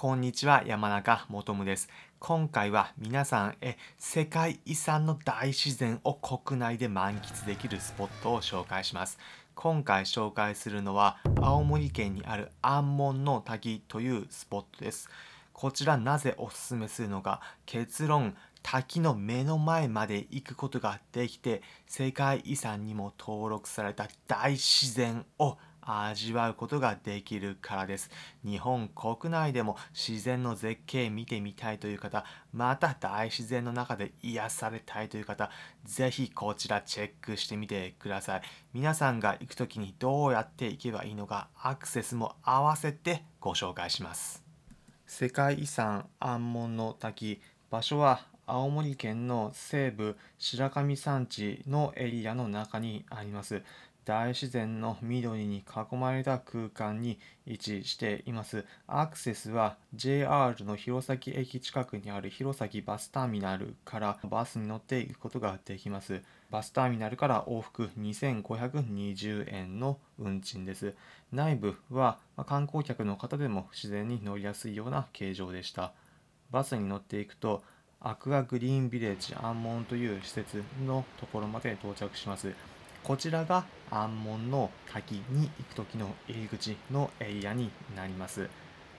こんにちは山中もとです。今回は皆さんへ世界遺産の大自然を国内で満喫できるスポットを紹介します。今回紹介するのは青森県にある安門の滝というスポットです。こちらなぜおすすめするのか結論滝の目の前まで行くことができて世界遺産にも登録された大自然を味わうことができるからです。日本国内でも自然の絶景見てみたいという方、また大自然の中で癒されたいという方、ぜひこちらチェックしてみてください。皆さんが行く時にどうやって行けばいいのか、アクセスも合わせてご紹介します。世界遺産安門の滝場所は青森県の西部白神山地のエリアの中にあります大自然の緑に囲まれた空間に位置しています。アクセスは JR の弘前駅近くにある弘前バスターミナルからバスに乗って行くことができます。バスターミナルから往復2520円の運賃です。内部は観光客の方でも自然に乗りやすいような形状でした。バスに乗っていくとアクアグリーンビレッジアンモンという施設のところまで到着します。こちらが安門の滝に行く時の入り口のエリアになります。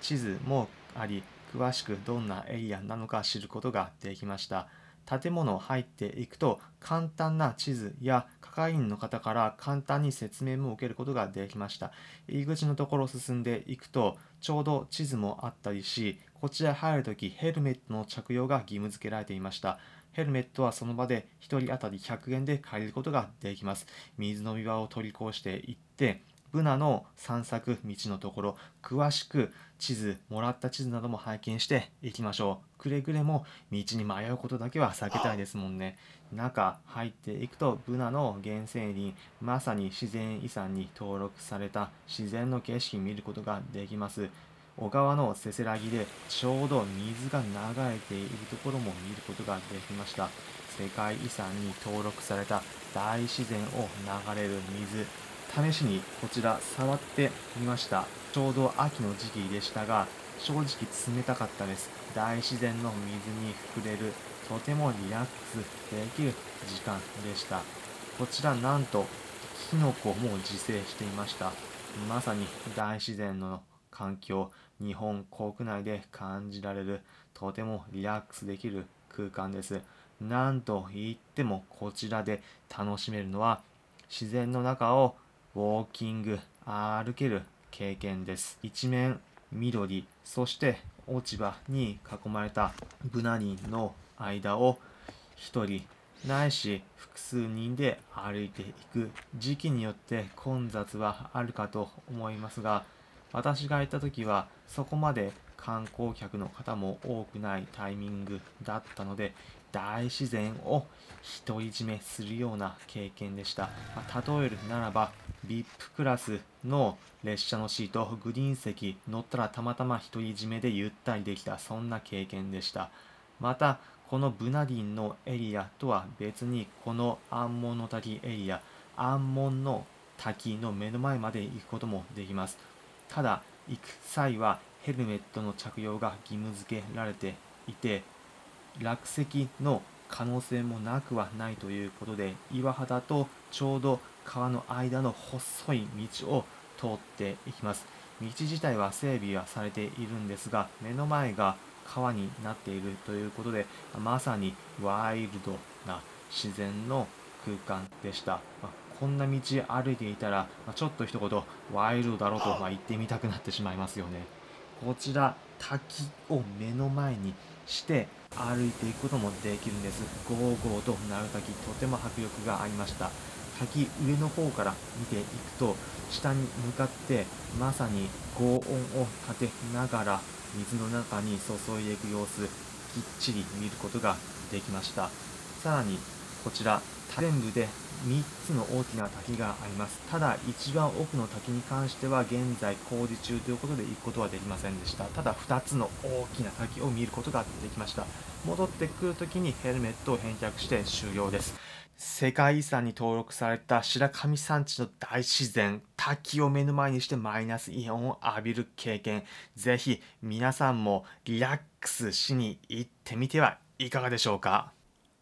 地図もあり、詳しくどんなエリアなのか知ることができました。建物入っていくと簡単な地図や係員の方から簡単に説明も受けることができました。入り口のところを進んでいくとちょうど地図もあったりし、こちら入るときヘルメットの着用が義務付けられていました。ヘルメットはその場で1人当たり100円で借りることができます。水飲み場を取り越していって、ブナの散策道のところ、詳しく地図、もらった地図なども拝見していきましょう。くれぐれも道に迷うことだけは避けたいですもんね。中入っていくと、ブナの原生林、まさに自然遺産に登録された自然の景色見ることができます。小川のせせらぎでちょうど水が流れているところも見ることができました。世界遺産に登録された大自然を流れる水。試しにこちら触ってみました。ちょうど秋の時期でしたが正直冷たかったです。大自然の水に触れるとてもリラックスできる時間でした。こちらなんとキノコも自生していました。まさに大自然の環境日本国内で感じられるとてもリラックスできる空間です。なんと言ってもこちらで楽しめるのは自然の中をウォーキング、歩ける経験です。一面緑、そして落ち葉に囲まれたブナ林の間を一人ないし複数人で歩いていく時期によって混雑はあるかと思いますが私が行った時はそこまで観光客の方も多くないタイミングだったので大自然を独り占めするような経験でした、まあ、例えるならば VIP クラスの列車のシートグリーン席乗ったらたまたま独り占めでゆったりできたそんな経験でした。またこのブナディンのエリアとは別にこのアンモンの滝エリアアンモンの滝の目の前まで行くこともできます。ただ行く際はヘルメットの着用が義務付けられていて落石の可能性もなくはないということで岩肌とちょうど川の間の細い道を通っていきます。道自体は整備はされているんですが目の前が川になっているということでまさにワイルドな自然の空間でした、こんな道歩いていたら、まちょっと一言ワイルドだろうと、ま言ってみたくなってしまいますよね。こちら滝を目の前にして歩いていくこともできるんです。ゴーゴーと鳴る滝とても迫力がありました。滝上の方から見ていくと下に向かってまさに轟音を立てながら水の中に注いでいく様子きっちり見ることができました。さらにこちら全部で3つの大きな滝があります。ただ一番奥の滝に関しては現在工事中ということで行くことはできませんでした。ただ2つの大きな滝を見ることができました。戻ってくるときにヘルメットを返却して終了です。世界遺産に登録された白神山地の大自然、滝を目の前にしてマイナスイオンを浴びる経験、ぜひ皆さんもリラックスしに行ってみてはいかがでしょうか？